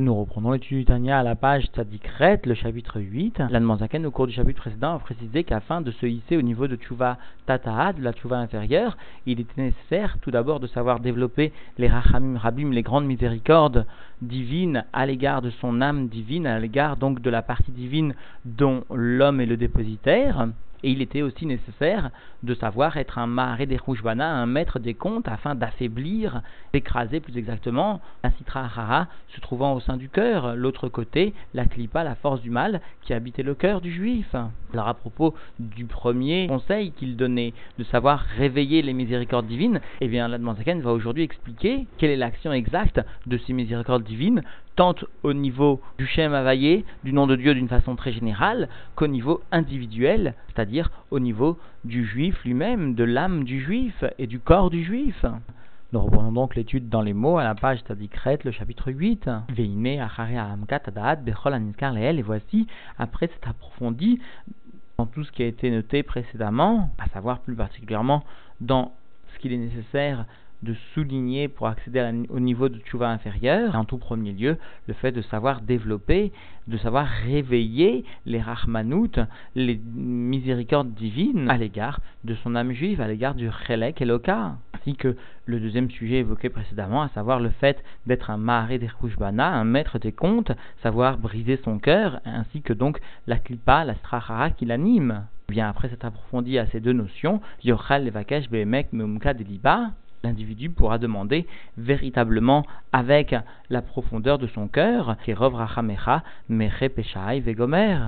Nous reprenons l'étude Tania à la page Tzadikret, le chapitre 8. L'Anne au cours du chapitre précédent, a précisé qu'afin de se hisser au niveau de Tchouva Tata'a, de la Tchouva inférieure, il était nécessaire tout d'abord de savoir développer les Rachamim Rabim, les grandes miséricordes divines à l'égard de son âme divine, à l'égard donc de la partie divine dont l'homme est le dépositaire. Et il était aussi nécessaire de savoir être un maré des Rouchbana, un maître des comptes, afin d'affaiblir, d'écraser plus exactement la citra rara se trouvant au sein du cœur, l'autre côté, la klipa, la force du mal, qui habitait le cœur du juif. Alors à propos du premier conseil qu'il donnait, de savoir réveiller les miséricordes divines, eh bien l'Admanzaken va aujourd'hui expliquer quelle est l'action exacte de ces miséricordes divines tant au niveau du Shem Havaillé, du nom de Dieu d'une façon très générale, qu'au niveau individuel, c'est-à-dire au niveau du juif lui-même, de l'âme du juif et du corps du juif. Nous reprenons donc l'étude dans les mots à la page Tadikret, le chapitre 8. et voici, après cet approfondi, dans tout ce qui a été noté précédemment, à savoir plus particulièrement dans ce qu'il est nécessaire de souligner pour accéder au niveau de tchouva inférieur, en tout premier lieu, le fait de savoir développer, de savoir réveiller les rachmanout, les miséricordes divines à l'égard de son âme juive, à l'égard du chelek eloka, ainsi que le deuxième sujet évoqué précédemment, à savoir le fait d'être un maré des un maître des comptes, savoir briser son cœur, ainsi que donc la klipa, la strachara qui l'anime. Bien après s'être approfondi à ces deux notions, Yochal Levakesh Behemek Meumka Deliba, l'individu pourra demander véritablement avec la profondeur de son cœur, Vegomer,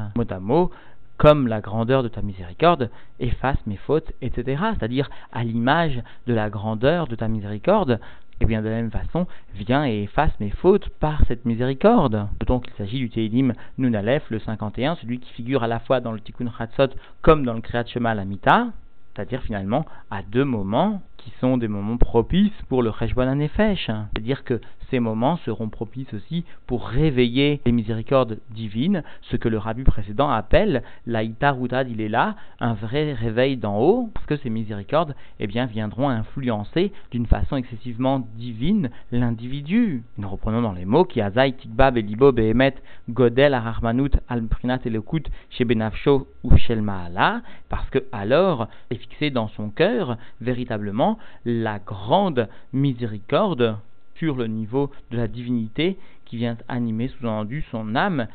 mot à comme la grandeur de ta miséricorde, efface mes fautes, etc. C'est-à-dire à, l'image de la grandeur de ta miséricorde, et bien de la même façon, viens et efface mes fautes par cette miséricorde. Donc il s'agit du Teilim Nunalef, le 51, celui qui figure à la fois dans le Tikkun Chatzot comme dans le Kriyat Shema Lamita, c'est-à-dire finalement à deux moments qui sont des moments propices pour le Cheshbon Nefesh. C'est-à-dire que ces moments seront propices aussi pour réveiller les miséricordes divines, ce que le rabbi précédent appelle la Itarutad, il est là, un vrai réveil d'en haut, parce que ces miséricordes eh bien, viendront influencer d'une façon excessivement divine l'individu. Nous reprenons dans les mots qui Belibo Behemet Godel Arachmanut Al-Prinat Elokut chez Benafsho ou Shel parce que alors est fixé dans son cœur véritablement la grande miséricorde sur le niveau de la divinité qui vient animer sous-entendu son âme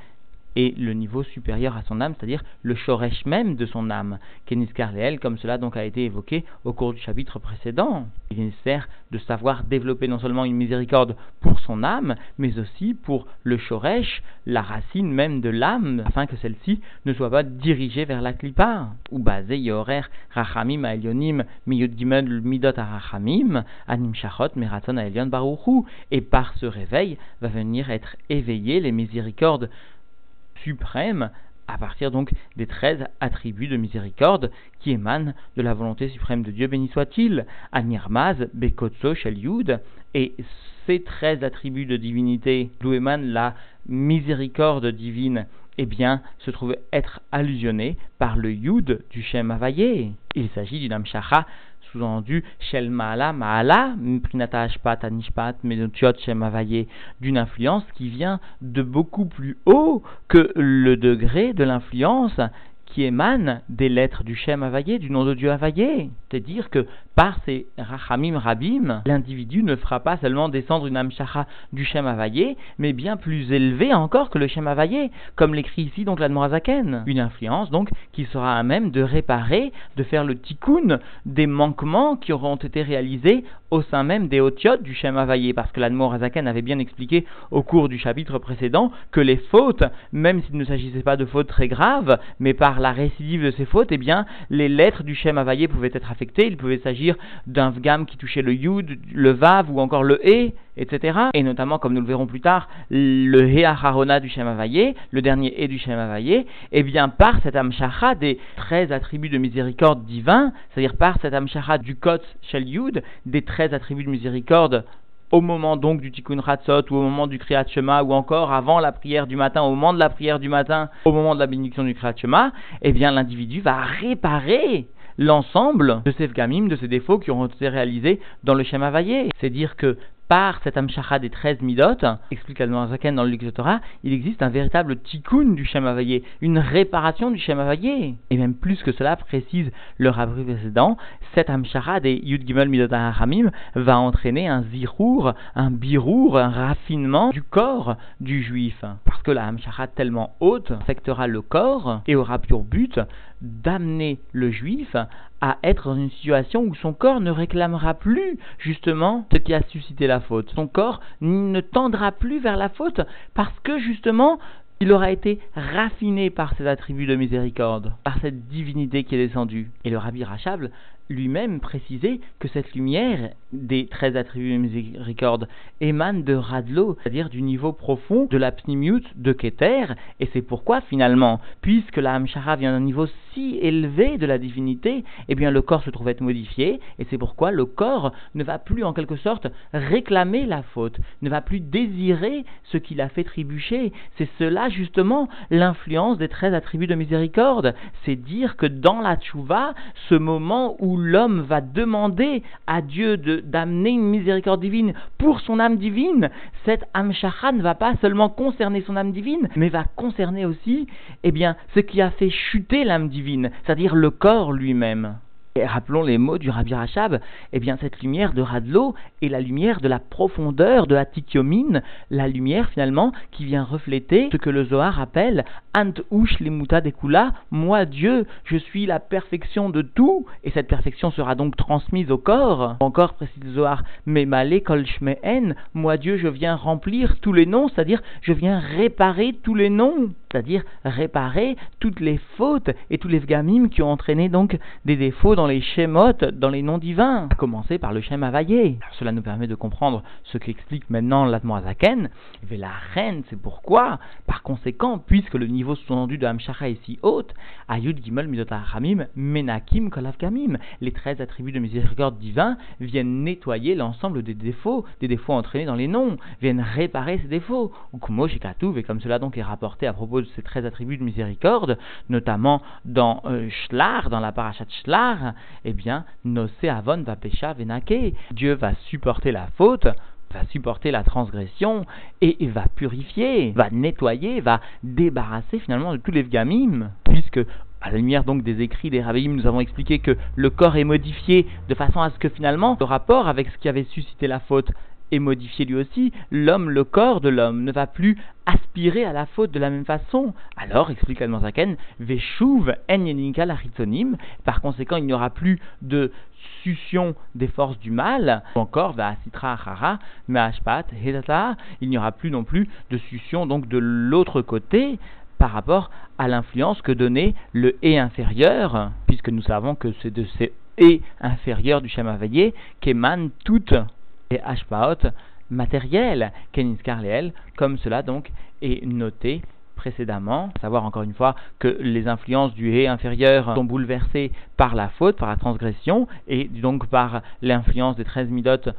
et le niveau supérieur à son âme, c'est-à-dire le shoresh même de son âme, Keniskar Leel, comme cela donc a été évoqué au cours du chapitre précédent. Il est nécessaire de savoir développer non seulement une miséricorde pour son âme, mais aussi pour le shoresh, la racine même de l'âme, afin que celle-ci ne soit pas dirigée vers la klipa, ou basée yorer rachamim aelionim miyud gimel midot rachamim anim shachot meraton aelion baruchu, et par ce réveil va venir être éveillé les miséricordes suprême à partir donc des treize attributs de miséricorde qui émanent de la volonté suprême de Dieu, béni soit-il, Anirmaz, Bekotso, Shel et ces treize attributs de divinité, d'où émane la miséricorde divine, eh bien, se trouvent être allusionnés par le Yud du Shem Havayé. Il s'agit d'une Amshacha sous-entendu Shel Maala Maala, Mprinata Ashpat Anishpat Menotiot Shem d'une influence qui vient de beaucoup plus haut que le degré de l'influence qui émane des lettres du Shem Havayé, du nom de Dieu Havayé. C'est-à-dire que par ces Rachamim Rabim, l'individu ne fera pas seulement descendre une Amshacha du Shem Havayé, mais bien plus élevée encore que le Shem Havayé, comme l'écrit ici donc l'Admorazaken. Une influence donc qui sera à même de réparer, de faire le tikkun des manquements qui auront été réalisés au sein même des Otiotes du Shem Havayé, parce que l'Admorazaken avait bien expliqué au cours du chapitre précédent que les fautes, même s'il ne s'agissait pas de fautes très graves, mais par la récidive de ces fautes, eh bien, les lettres du Shem Havayé pouvaient être affectées, il pouvait s'agir d'un vgam qui touchait le yud, le vav ou encore le e, etc. Et notamment, comme nous le verrons plus tard, le he du Shem le dernier e du Shem et eh bien par cette amshacha des 13 attributs de miséricorde divin, c'est-à-dire par cette amshacha du kot shel yud, des 13 attributs de miséricorde au moment donc du Tikkun Hatzot ou au moment du Kriyat Shema ou encore avant la prière du matin, au moment de la prière du matin, au moment de la bénédiction du Kriyat Shema, eh bien l'individu va réparer l'ensemble de ces gamim, de ces défauts qui auront été réalisés dans le schéma vaillé. C'est dire que par cette Amshacha des 13 midot, explique Zaken dans le Torah, il existe un véritable tikkun du Shem Havayé, une réparation du Shem Havayé. Et même plus que cela, précise le rabbi précédent, cette Amshacha des Yud Gimel Midot Hamim va entraîner un zirour, un birour, un raffinement du corps du juif. Parce que la Amshacha tellement haute affectera le corps et aura pour but d'amener le juif à être dans une situation où son corps ne réclamera plus justement ce qui a suscité la faute. Son corps ne tendra plus vers la faute parce que justement il aura été raffiné par ses attributs de miséricorde, par cette divinité qui est descendue. Et le rabbi Rachab lui-même précisait que cette lumière des 13 attributs de miséricorde émane de Radlo, c'est-à-dire du niveau profond de la pnimiut de Keter, et c'est pourquoi finalement, puisque la Hamshara vient d'un niveau si élevé de la divinité, eh bien le corps se trouve être modifié, et c'est pourquoi le corps ne va plus en quelque sorte réclamer la faute, ne va plus désirer ce qu'il a fait trébucher. C'est cela justement l'influence des 13 attributs de miséricorde, c'est dire que dans la tchouva, ce moment où l'homme va demander à Dieu d'amener une miséricorde divine pour son âme divine, cette âme ne va pas seulement concerner son âme divine, mais va concerner aussi, eh bien, ce qui a fait chuter l'âme divine, c'est-à-dire le corps lui-même rappelons les mots du Rabbi Rachab, eh bien cette lumière de Radlo est la lumière de la profondeur de la tikiomine, la lumière finalement qui vient refléter ce que le Zohar appelle Ant Ush Lemuta Dekula, moi Dieu, je suis la perfection de tout, et cette perfection sera donc transmise au corps. Encore précise le Zohar, mais Malé Kol moi Dieu, je viens remplir tous les noms, c'est-à-dire je viens réparer tous les noms, c'est-à-dire réparer toutes les fautes et tous les gamim qui ont entraîné donc des défauts dans les Shemot, dans les noms divins, à commencer par le Shem. Cela nous permet de comprendre ce qu'explique maintenant l'Atmoazaken. La reine, c'est pourquoi, par conséquent, puisque le niveau sous-entendu de Hamshacha est si haut, Ayud Gimel Midot Hamim, Menakim Kolav Gamim, les 13 attributs de miséricorde divin viennent nettoyer l'ensemble des défauts, des défauts entraînés dans les noms, viennent réparer ces défauts. Ou Kumo et comme cela donc est rapporté à propos de ces 13 attributs de miséricorde, notamment dans euh, Shlar, dans la parachat Shlar, eh bien, Avon va pécha venake. Dieu va supporter la faute, va supporter la transgression et va purifier, va nettoyer, va débarrasser finalement de tous les gamim, puisque à la lumière donc des écrits des Rabbim, nous avons expliqué que le corps est modifié de façon à ce que finalement le rapport avec ce qui avait suscité la faute est modifié lui aussi, l'homme, le corps de l'homme, ne va plus aspirer à la faute de la même façon. Alors, explique Zaken, Veshuv en la par conséquent, il n'y aura plus de succion des forces du mal, ou encore, va Sitra Achara, Meashpat, il n'y aura plus non plus de succion donc de l'autre côté, par rapport à l'influence que donnait le et inférieur, puisque nous savons que c'est de ces et inférieurs du Shamavayé qu'émanent toutes et Hashpaot matériel, Keniskar comme cela donc est noté précédemment, savoir encore une fois que les influences du hé inférieur sont bouleversées par la faute, par la transgression, et donc par l'influence des 13 midotes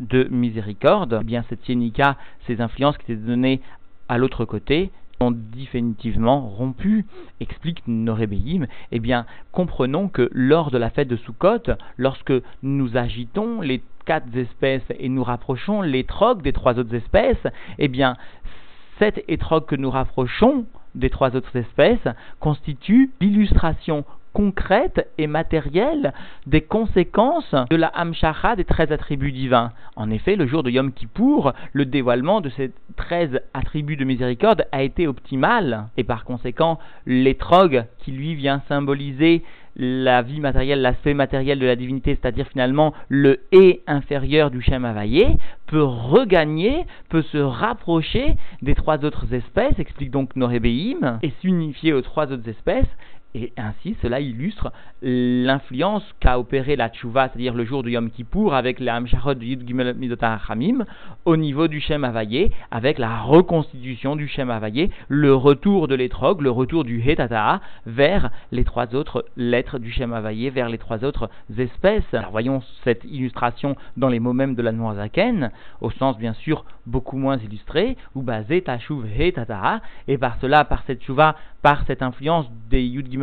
de miséricorde, eh bien cette Yenika, ces influences qui étaient données à l'autre côté, sont définitivement rompues, explique Norébéim, eh bien, comprenons que lors de la fête de Sukkot, lorsque nous agitons les quatre espèces et nous rapprochons l'étrog des trois autres espèces, eh bien, cet étrog que nous rapprochons des trois autres espèces constitue l'illustration concrète et matérielle des conséquences de la Hamshacha des treize attributs divins. En effet, le jour de Yom Kippour, le dévoilement de ces treize attributs de miséricorde a été optimal, et par conséquent, l'étrog qui lui vient symboliser la vie matérielle, l'aspect matériel de la divinité, c'est-à-dire finalement le et inférieur du Shem peut regagner, peut se rapprocher des trois autres espèces, explique donc Norébéim, et s'unifier aux trois autres espèces, et ainsi, cela illustre l'influence qu'a opéré la tchouva, c'est-à-dire le jour de Yom Kippour, avec la Hamshachot de Yud Gimel Hamim, au niveau du Shem Havayé, avec la reconstitution du Shem Havayé, le retour de l'étrog, le retour du Hetata vers les trois autres lettres du Shem Havayé, vers les trois autres espèces. Alors voyons cette illustration dans les mots mêmes de la Noazaken, au sens bien sûr beaucoup moins illustré, ou basé Tashuv Hetata, et par cela, par cette tchouva, par cette influence des Yud Gimel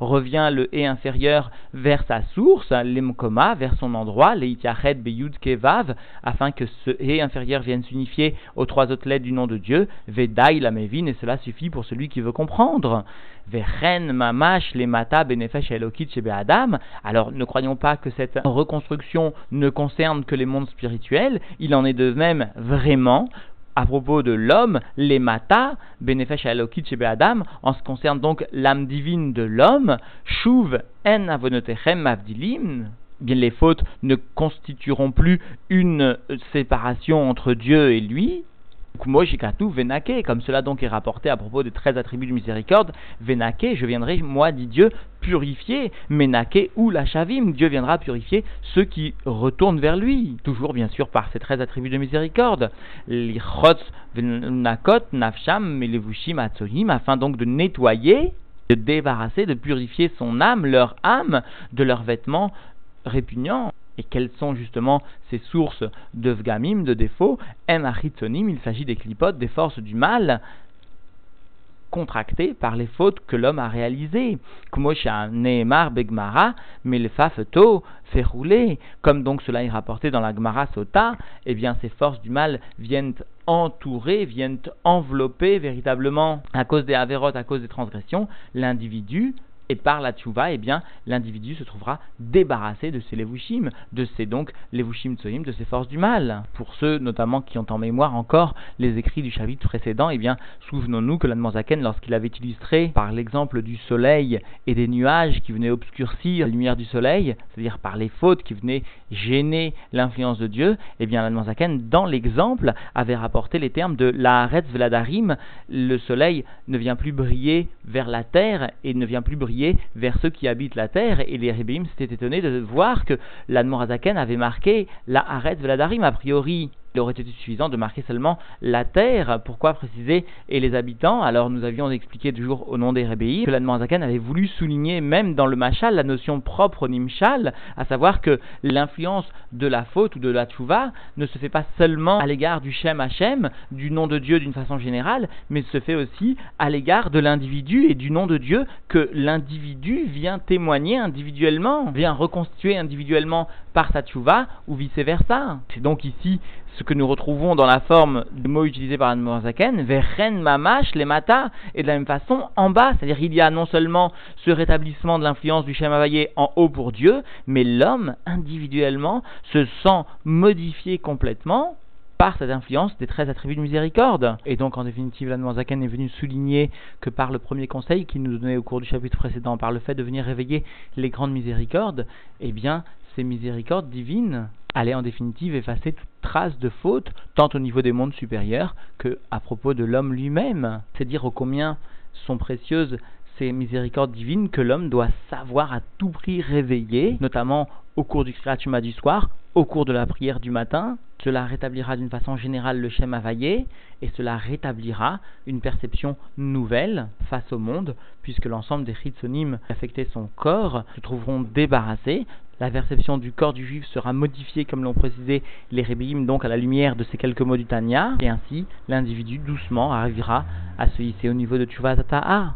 revient le hé inférieur vers sa source, l'emkoma, vers son endroit, leitiachet beyud kevav, afin que ce hé inférieur vienne s'unifier aux trois autres lettres du nom de Dieu, vedai la et cela suffit pour celui qui veut comprendre. Vechen mamash les mata benefesh elokit Adam. Alors ne croyons pas que cette reconstruction ne concerne que les mondes spirituels, il en est de même vraiment à propos de l'homme, les mata, benefesh Adam, en ce qui concerne donc l'âme divine de l'homme, shuv en avonotechem avdilim, bien les fautes ne constitueront plus une séparation entre Dieu et lui, Venake, comme cela donc est rapporté à propos des 13 attributs de miséricorde, Venake, je viendrai, moi, dit Dieu, purifier, Menake ou la Shavim, Dieu viendra purifier ceux qui retournent vers lui, toujours bien sûr par ces 13 attributs de miséricorde, Lichotz, Venakot, Nafsham, Melevushim, Atzohim, afin donc de nettoyer, de débarrasser, de purifier son âme, leur âme, de leurs vêtements répugnants. Et quelles sont justement ces sources de vgamim, de défauts En il s'agit des clipotes, des forces du mal contractées par les fautes que l'homme a réalisées. Kumosha Nehemar Begmara, mais le fafeto fait rouler. Comme donc cela est rapporté dans la Gmara Sota, eh bien ces forces du mal viennent entourer, viennent envelopper véritablement, à cause des avérotes, à cause des transgressions, l'individu et par la tchouva, eh bien, l'individu se trouvera débarrassé de ses levushim, de ses donc levushim de ses forces du mal. Pour ceux notamment qui ont en mémoire encore les écrits du chapitre précédent, eh bien, souvenons-nous que l'Anne lorsqu'il avait illustré par l'exemple du soleil et des nuages qui venaient obscurcir la lumière du soleil, c'est-à-dire par les fautes qui venaient gêner l'influence de Dieu, eh bien, dans l'exemple, avait rapporté les termes de la Haaretz Veladarim, le soleil ne vient plus briller vers la terre et ne vient plus briller vers ceux qui habitent la terre, et les Rébéim s'étaient étonnés de voir que l'Admorazaken avait marqué la Haret Veladarim a priori il aurait été suffisant de marquer seulement la terre. Pourquoi préciser et les habitants? Alors nous avions expliqué toujours au nom des rébéis que l'Admorazakan avait voulu souligner même dans le machal la notion propre au nimshal, à savoir que l'influence de la faute ou de la tchouva ne se fait pas seulement à l'égard du Shem Hashem, du nom de Dieu d'une façon générale, mais se fait aussi à l'égard de l'individu et du nom de Dieu que l'individu vient témoigner individuellement, vient reconstituer individuellement par sa tchouva ou vice versa. C'est donc ici ce que nous retrouvons dans la forme du mot utilisé par Zaken, Vechen Mamash, les Mata, et de la même façon en bas, c'est-à-dire qu'il y a non seulement ce rétablissement de l'influence du Shem en haut pour Dieu, mais l'homme individuellement se sent modifié complètement par cette influence des 13 attributs de miséricorde. Et donc, en définitive, la Zaken est venu souligner que par le premier conseil qu'il nous donnait au cours du chapitre précédent, par le fait de venir réveiller les grandes miséricordes, eh bien, ces miséricordes divines allaient en définitive effacer toute trace de faute, tant au niveau des mondes supérieurs que à propos de l'homme lui-même. C'est dire au combien sont précieuses ces miséricordes divines que l'homme doit savoir à tout prix réveiller, notamment au cours du Kriyat du soir, au cours de la prière du matin. Cela rétablira d'une façon générale le Shem Havayé et cela rétablira une perception nouvelle face au monde, puisque l'ensemble des Chitsonim qui affectaient son corps se trouveront débarrassés. La perception du corps du juif sera modifiée, comme l'ont précisé les Rébéim, donc à la lumière de ces quelques mots du Tanya, et ainsi l'individu doucement arrivera à se hisser au niveau de Tata'a.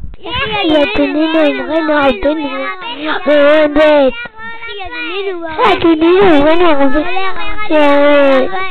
Bueno,